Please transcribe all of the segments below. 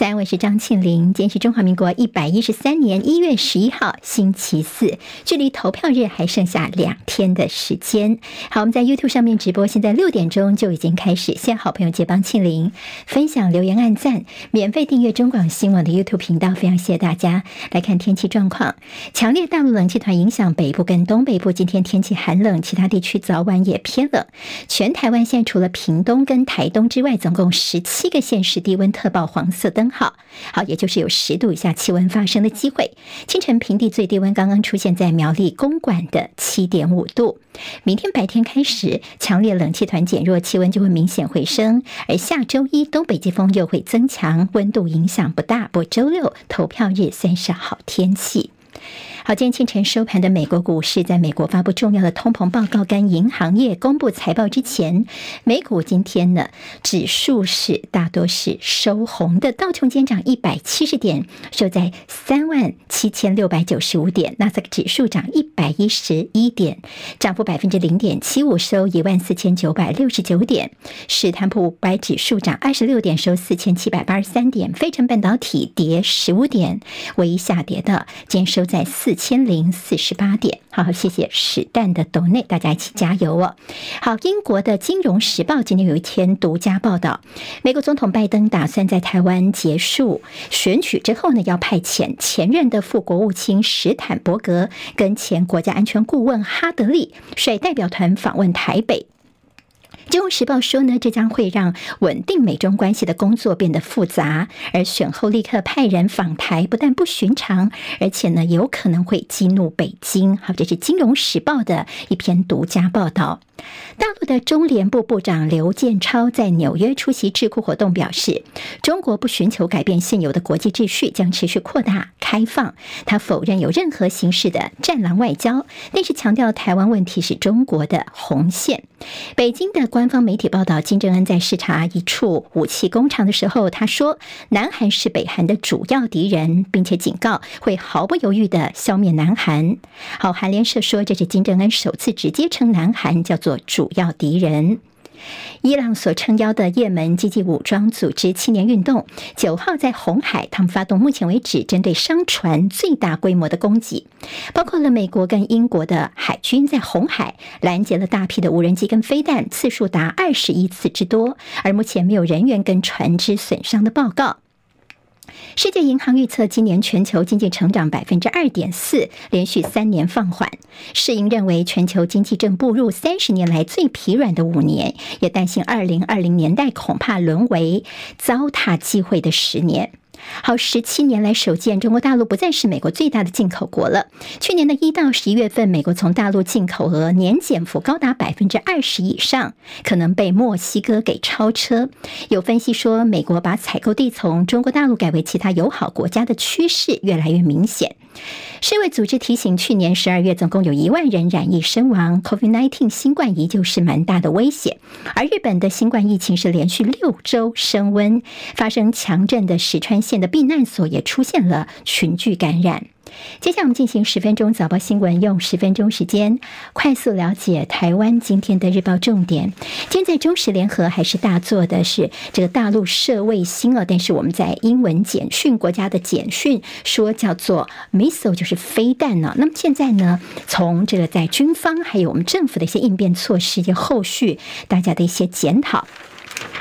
在安，我是张庆玲。今天是中华民国一百一十三年一月十一号，星期四，距离投票日还剩下两天的时间。好，我们在 YouTube 上面直播，现在六点钟就已经开始。谢谢好朋友结帮庆玲分享、留言、按赞，免费订阅中广新闻的 YouTube 频道，非常谢谢大家。来看天气状况，强烈大陆冷气团影响北部跟东北部，今天天气寒冷，其他地区早晚也偏冷。全台湾现在除了屏东跟台东之外，总共十七个县市低温特报黄色灯。好好，也就是有十度以下气温发生的机会。清晨平地最低温刚刚出现在苗栗公馆的七点五度。明天白天开始，强烈冷气团减弱，气温就会明显回升。而下周一东北季风又会增强，温度影响不大。不周六投票日算是好天气。好，今天清晨收盘的美国股市，在美国发布重要的通膨报告跟银行业公布财报之前，美股今天呢指数是大多是收红的，道琼今天涨一百七十点，收在三万七千六百九十五点；纳斯克指数涨一百一十一点，涨幅百分之零点七五，收一万四千九百六十九点；史坦普五百指数涨二十六点，收四千七百八十三点；费城半导体跌十五点，唯一下跌的，今天收都在四。千零四十八点，好，谢谢史蛋的斗内，大家一起加油哦。好，英国的《金融时报》今天有一篇独家报道，美国总统拜登打算在台湾结束选举之后呢，要派遣前任的副国务卿史坦伯格跟前国家安全顾问哈德利率代表团访问台北。《金融时报》说呢，这将会让稳定美中关系的工作变得复杂，而选后立刻派人访台，不但不寻常，而且呢，有可能会激怒北京。好，这是《金融时报》的一篇独家报道。大陆的中联部部长刘建超在纽约出席智库活动，表示，中国不寻求改变现有的国际秩序，将持续扩大开放。他否认有任何形式的战狼外交，但是强调台湾问题是中国的红线。北京的官方媒体报道，金正恩在视察一处武器工厂的时候，他说，南韩是北韩的主要敌人，并且警告会毫不犹豫地消灭南韩。好，韩联社说，这是金正恩首次直接称南韩叫做。主要敌人，伊朗所撑腰的也门积极武装组织青年运动，九号在红海，他们发动目前为止针对商船最大规模的攻击，包括了美国跟英国的海军在红海拦截了大批的无人机跟飞弹，次数达二十一次之多，而目前没有人员跟船只损伤的报告。世界银行预测今年全球经济成长百分之二点四，连续三年放缓。世银认为全球经济正步入三十年来最疲软的五年，也担心二零二零年代恐怕沦为糟蹋机会的十年。好，十七年来首见，中国大陆不再是美国最大的进口国了。去年的一到十一月份，美国从大陆进口额年减幅高达百分之二十以上，可能被墨西哥给超车。有分析说，美国把采购地从中国大陆改为其他友好国家的趋势越来越明显。世卫组织提醒，去年十二月总共有一万人染疫身亡，COVID-19 新冠依旧是蛮大的威胁。而日本的新冠疫情是连续六周升温，发生强震的石川县的避难所也出现了群聚感染。接下来我们进行十分钟早报新闻，用十分钟时间快速了解台湾今天的日报重点。今天在中时联合还是大做的是这个大陆设卫星啊，但是我们在英文简讯国家的简讯说叫做 missile，就是飞弹呢。那么现在呢，从这个在军方还有我们政府的一些应变措施，以及后续大家的一些检讨。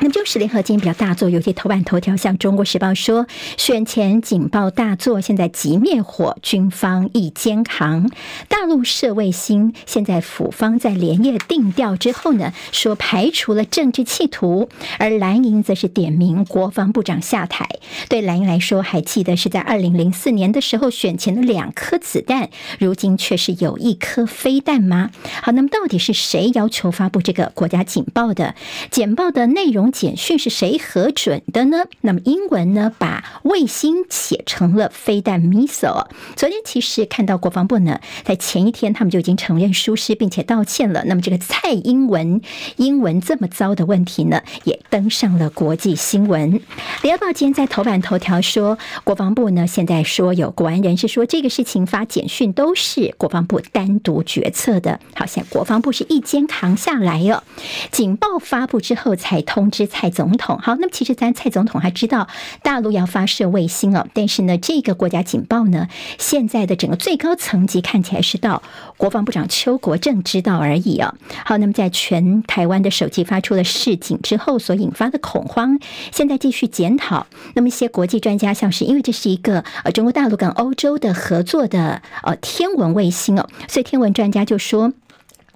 那么就是联合今天比较大作，有些头版头条，像《中国时报》说，选前警报大作，现在急灭火，军方一肩扛。大陆设卫星，现在府方在连夜定调之后呢，说排除了政治企图，而蓝营则是点名国防部长下台。对蓝营来说，还记得是在二零零四年的时候选前的两颗子弹，如今却是有一颗飞弹吗？好，那么到底是谁要求发布这个国家警报的？简报的内内容？简讯是谁核准的呢？那么英文呢？把卫星写成了飞弹 missile。昨天其实看到国防部呢，在前一天他们就已经承认疏失，并且道歉了。那么这个蔡英文英文这么糟的问题呢，也登上了国际新闻。联合报今天在头版头条说，国防部呢现在说有国安人士说这个事情发简讯都是国防部单独决策的。好像国防部是一肩扛下来哦，警报发布之后才通通。知蔡总统。好，那么其实咱蔡总统还知道大陆要发射卫星哦，但是呢，这个国家警报呢，现在的整个最高层级看起来是到国防部长邱国正知道而已啊。好，那么在全台湾的手机发出了示警之后所引发的恐慌，现在继续检讨。那么一些国际专家像是因为这是一个呃中国大陆跟欧洲的合作的呃天文卫星哦，所以天文专家就说。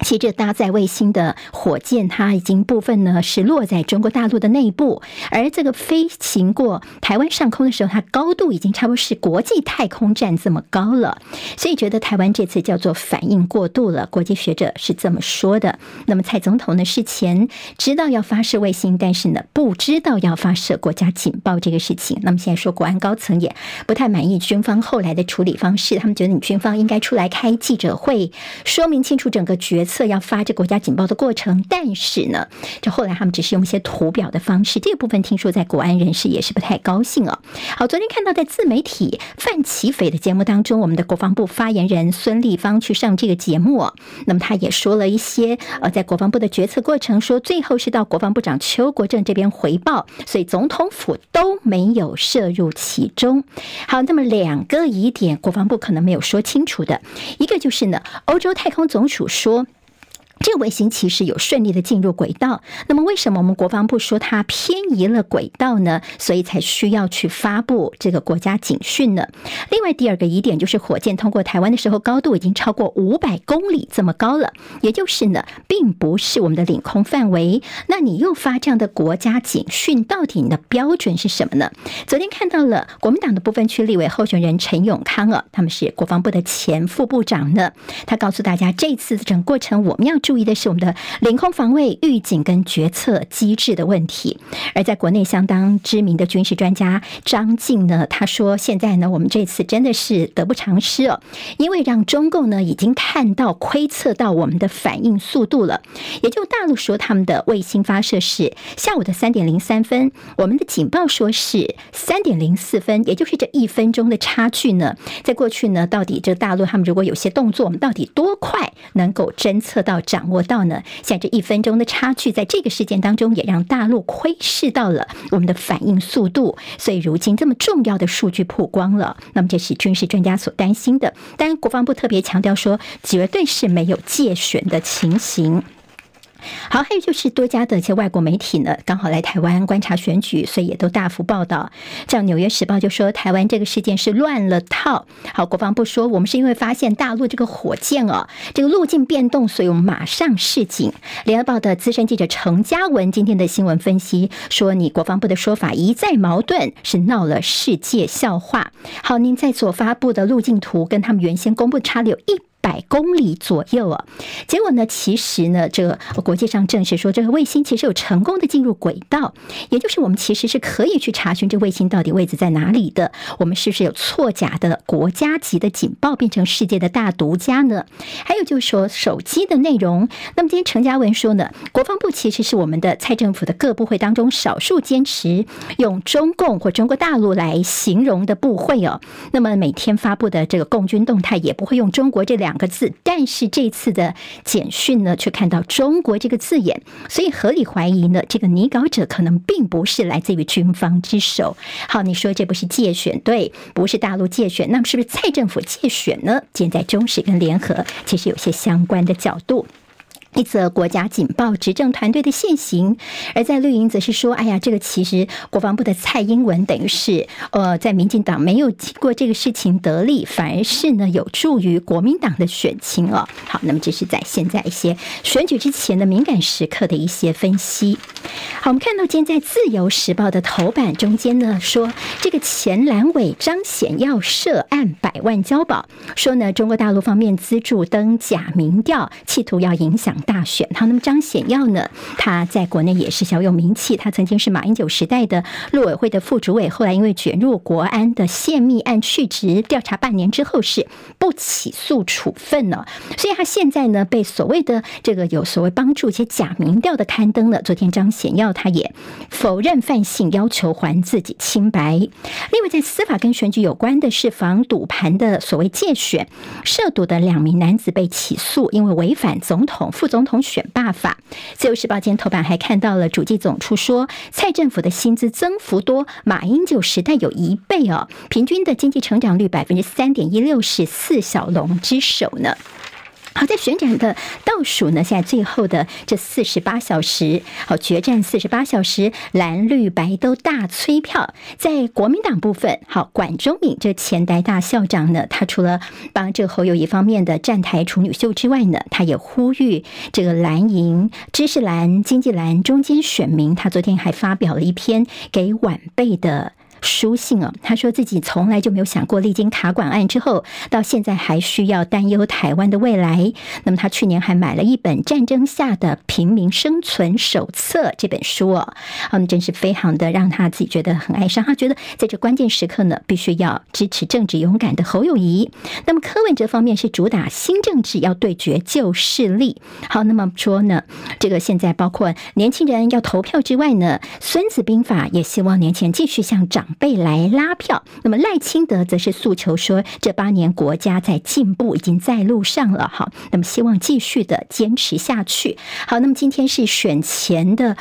其实搭载卫星的火箭，它已经部分呢是落在中国大陆的内部，而这个飞行过台湾上空的时候，它高度已经差不多是国际太空站这么高了，所以觉得台湾这次叫做反应过度了。国际学者是这么说的。那么蔡总统呢事前知道要发射卫星，但是呢不知道要发射国家警报这个事情。那么现在说国安高层也不太满意军方后来的处理方式，他们觉得你军方应该出来开记者会，说明清楚整个决。策测要发这国家警报的过程，但是呢，这后来他们只是用一些图表的方式，这个部分听说在国安人士也是不太高兴哦。好，昨天看到在自媒体范琪斐的节目当中，我们的国防部发言人孙立方去上这个节目，那么他也说了一些呃，在国防部的决策过程，说最后是到国防部长邱国正这边回报，所以总统府都没有涉入其中。好，那么两个疑点，国防部可能没有说清楚的，一个就是呢，欧洲太空总署说。这个卫星其实有顺利的进入轨道，那么为什么我们国防部说它偏移了轨道呢？所以才需要去发布这个国家警讯呢？另外第二个疑点就是火箭通过台湾的时候，高度已经超过五百公里这么高了，也就是呢，并不是我们的领空范围。那你又发这样的国家警讯，到底你的标准是什么呢？昨天看到了国民党的部分区立委候选人陈永康啊，他们是国防部的前副部长呢，他告诉大家，这次整个过程我们要注。注意的是我们的领空防卫预警跟决策机制的问题，而在国内相当知名的军事专家张静呢，他说现在呢，我们这次真的是得不偿失哦，因为让中共呢已经看到窥测到我们的反应速度了。也就大陆说他们的卫星发射是下午的三点零三分，我们的警报说是三点零四分，也就是这一分钟的差距呢，在过去呢，到底这大陆他们如果有些动作，我们到底多快能够侦测到掌？掌握到呢，像这一分钟的差距，在这个事件当中，也让大陆窥视到了我们的反应速度，所以如今这么重要的数据曝光了，那么这是军事专家所担心的。当然，国防部特别强调说，绝对是没有借选的情形。好，还有就是多家的一些外国媒体呢，刚好来台湾观察选举，所以也都大幅报道。像《纽约时报》就说，台湾这个事件是乱了套。好，国防部说，我们是因为发现大陆这个火箭哦，这个路径变动，所以我们马上示警。《联合报》的资深记者程嘉文今天的新闻分析说，你国防部的说法一再矛盾，是闹了世界笑话。好，您在所发布的路径图跟他们原先公布差了有一。百公里左右啊，结果呢？其实呢，这个国际上证实说，这个卫星其实有成功的进入轨道，也就是我们其实是可以去查询这卫星到底位置在哪里的。我们是不是有错假的国家级的警报，变成世界的大独家呢？还有就是说手机的内容。那么今天陈嘉文说呢，国防部其实是我们的蔡政府的各部会当中少数坚持用中共或中国大陆来形容的部会哦。那么每天发布的这个共军动态也不会用中国这两。两个字，但是这次的简讯呢，却看到中国这个字眼，所以合理怀疑呢，这个拟稿者可能并不是来自于军方之手。好，你说这不是借选，对，不是大陆借选，那么是不是蔡政府借选呢？现在中时跟联合其实有些相关的角度。一则国家警报，执政团队的现行；而在绿营则是说：“哎呀，这个其实国防部的蔡英文等于是呃，在民进党没有经过这个事情得利，反而是呢有助于国民党的选情哦。”好，那么这是在现在一些选举之前的敏感时刻的一些分析。好，我们看到今天在《自由时报》的头版中间呢，说这个前蓝委张显耀涉案百万交保，说呢中国大陆方面资助登假民调，企图要影响。大选，好，那么张显耀呢？他在国内也是小有名气，他曾经是马英九时代的陆委会的副主委，后来因为卷入国安的泄密案去职，调查半年之后是不起诉处分了，所以他现在呢被所谓的这个有所谓帮助一些假民调的刊登了。昨天张显耀他也否认犯性，要求还自己清白。另外，在司法跟选举有关的是防赌盘的所谓借选涉赌的两名男子被起诉，因为违反总统、副总统选罢法。自由时报今天头版还看到了主计总处说，蔡政府的薪资增幅多马英九时代有一倍哦，平均的经济成长率百分之三点一六，是四小龙之首呢。好，在选战的倒数呢，现在最后的这四十八小时，好，决战四十八小时，蓝绿白都大催票。在国民党部分，好，管中闵这前台大校长呢，他除了帮这侯友宜方面的站台处女秀之外呢，他也呼吁这个蓝营、知识蓝、经济蓝中间选民，他昨天还发表了一篇给晚辈的。书信哦，他说自己从来就没有想过，历经卡管案之后，到现在还需要担忧台湾的未来。那么他去年还买了一本《战争下的平民生存手册》这本书哦，嗯，真是非常的让他自己觉得很哀伤。他觉得在这关键时刻呢，必须要支持正直勇敢的侯友谊。那么柯文哲方面是主打新政治，要对决旧势力。好，那么说呢，这个现在包括年轻人要投票之外呢，《孙子兵法》也希望年轻人继续向长。被来拉票，那么赖清德则是诉求说，这八年国家在进步，已经在路上了哈。那么希望继续的坚持下去。好，那么今天是选前的。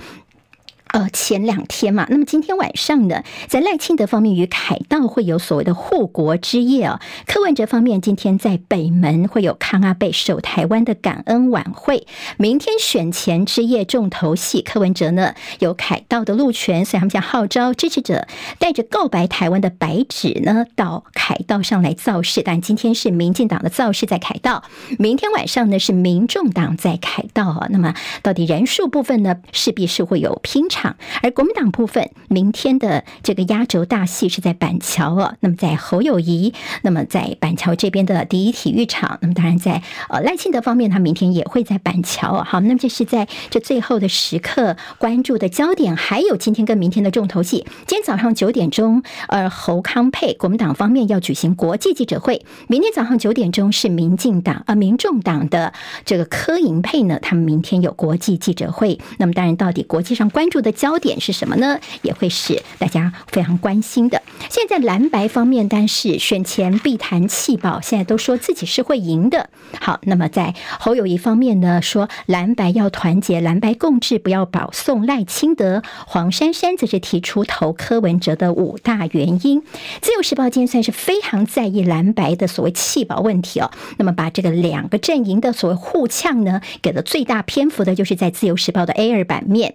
呃，前两天嘛，那么今天晚上呢，在赖清德方面与凯道会有所谓的护国之夜啊。柯文哲方面今天在北门会有康阿贝守台湾的感恩晚会。明天选前之夜重头戏，柯文哲呢有凯道的路权，所以他们将号召支持者带着告白台湾的白纸呢到凯道上来造势。但今天是民进党的造势在凯道，明天晚上呢是民众党在凯道啊。那么到底人数部分呢，势必是会有拼场。而国民党部分，明天的这个压轴大戏是在板桥哦。那么在侯友谊，那么在板桥这边的第一体育场。那么当然在呃赖清德方面，他明天也会在板桥。好，那么这是在这最后的时刻关注的焦点，还有今天跟明天的重头戏。今天早上九点钟，呃，侯康沛国民党方面要举行国际记者会。明天早上九点钟是民进党呃民众党的这个柯银佩呢，他们明天有国际记者会。那么当然，到底国际上关注的。焦点是什么呢？也会是大家非常关心的。现在蓝白方面，但是选前必谈弃保，现在都说自己是会赢的。好，那么在侯友谊方面呢，说蓝白要团结，蓝白共治，不要保送赖清德。黄珊珊则是提出投柯文哲的五大原因。自由时报今天算是非常在意蓝白的所谓弃保问题哦。那么把这个两个阵营的所谓互呛呢，给了最大篇幅的，就是在自由时报的 A 二版面。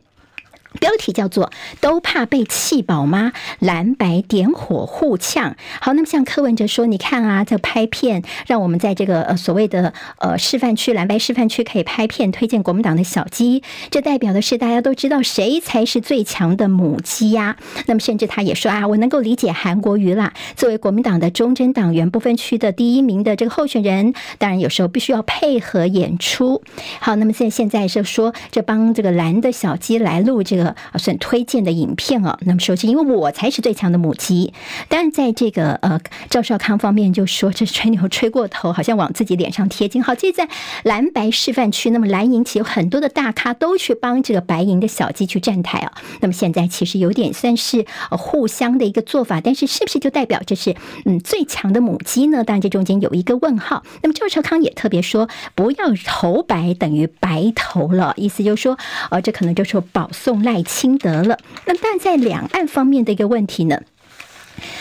标题叫做“都怕被弃保吗？蓝白点火互呛。”好，那么像柯文哲说：“你看啊，这拍片，让我们在这个呃所谓的呃示范区蓝白示范区可以拍片推荐国民党的小鸡，这代表的是大家都知道谁才是最强的母鸡呀、那么甚至他也说啊，我能够理解韩国瑜啦，作为国民党的忠贞党员不分区的第一名的这个候选人，当然有时候必须要配合演出。好，那么现现在是说这帮这个蓝的小鸡来录这个。啊，算推荐的影片哦。那么首先，因为我才是最强的母鸡。当然，在这个呃赵少康方面就说，这吹牛吹过头，好像往自己脸上贴金。好，这在蓝白示范区，那么蓝营其实有很多的大咖都去帮这个白银的小鸡去站台啊。那么现在其实有点算是呃互相的一个做法，但是是不是就代表这是嗯最强的母鸡呢？当然这中间有一个问号。那么赵少康也特别说，不要投白等于白投了，意思就是说，呃，这可能就是保送赖。赖清得了，那但在两岸方面的一个问题呢？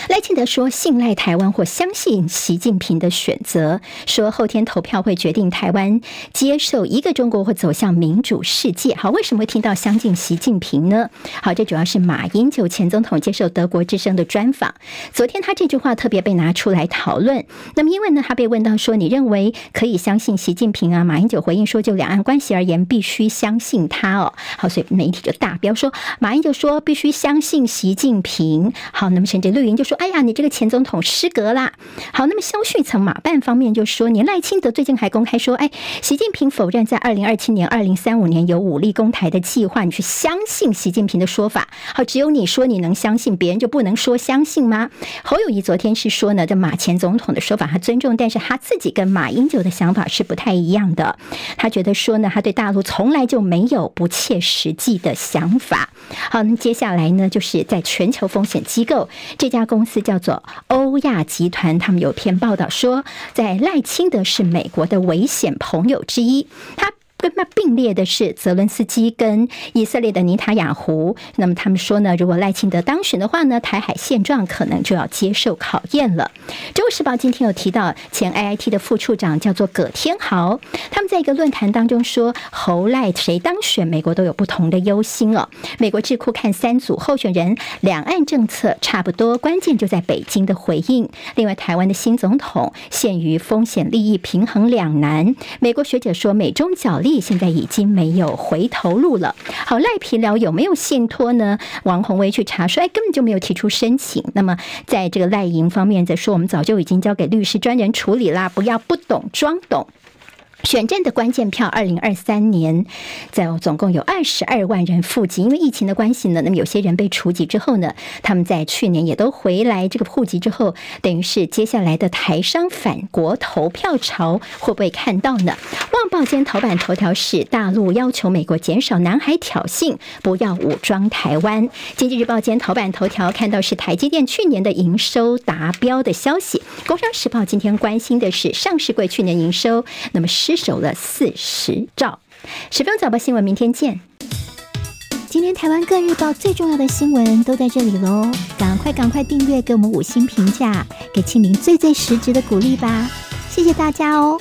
赖清德说：“信赖台湾或相信习近平的选择，说后天投票会决定台湾接受一个中国或走向民主世界。”好，为什么会听到相信习近平呢？好，这主要是马英九前总统接受德国之声的专访，昨天他这句话特别被拿出来讨论。那么因为呢，他被问到说：“你认为可以相信习近平啊？”马英九回应说：“就两岸关系而言，必须相信他哦。”好，所以媒体就大标说马英九说必须相信习近平。好，那么甚至绿营就说。：“哎呀，你这个前总统失格啦。”好，那么萧旭岑马办方面就说：“你赖清德最近还公开说，哎，习近平否认在二零二七年、二零三五年有武力攻台的计划，你去相信习近平的说法？好，只有你说你能相信，别人就不能说相信吗？”侯友谊昨天是说呢，这马前总统的说法他尊重，但是他自己跟马英九的想法是不太一样的。他觉得说呢，他对大陆从来就没有不切实际的想法。好，那接下来呢，就是在全球风险机构这家公叫做欧亚集团，他们有篇报道说，在赖清德是美国的危险朋友之一，他。跟他并列的是泽伦斯基跟以色列的尼塔雅胡。那么他们说呢，如果赖清德当选的话呢，台海现状可能就要接受考验了。《中国时报》今天有提到前 AIT 的副处长叫做葛天豪，他们在一个论坛当中说，侯赖谁当选，美国都有不同的忧心哦。美国智库看三组候选人，两岸政策差不多，关键就在北京的回应。另外，台湾的新总统陷于风险利益平衡两难。美国学者说，美中角力。现在已经没有回头路了。好，赖皮寮有没有信托呢？王宏威去查说，哎，根本就没有提出申请。那么，在这个赖营方面，在说我们早就已经交给律师专人处理啦，不要不懂装懂。选战的关键票，二零二三年，在总共有二十二万人户籍，因为疫情的关系呢，那么有些人被除籍之后呢，他们在去年也都回来这个户籍之后，等于是接下来的台商返国投票潮会不会看到呢？报间头版头条是大陆要求美国减少南海挑衅，不要武装台湾。经济日报间头版头条看到是台积电去年的营收达标的消息。工商时报今天关心的是上市柜去年营收，那么失守了四十兆。十分钟早报新闻，明天见。今天台湾各日报最重要的新闻都在这里喽，赶快赶快订阅，给我们五星评价，给庆明最最实质的鼓励吧，谢谢大家哦。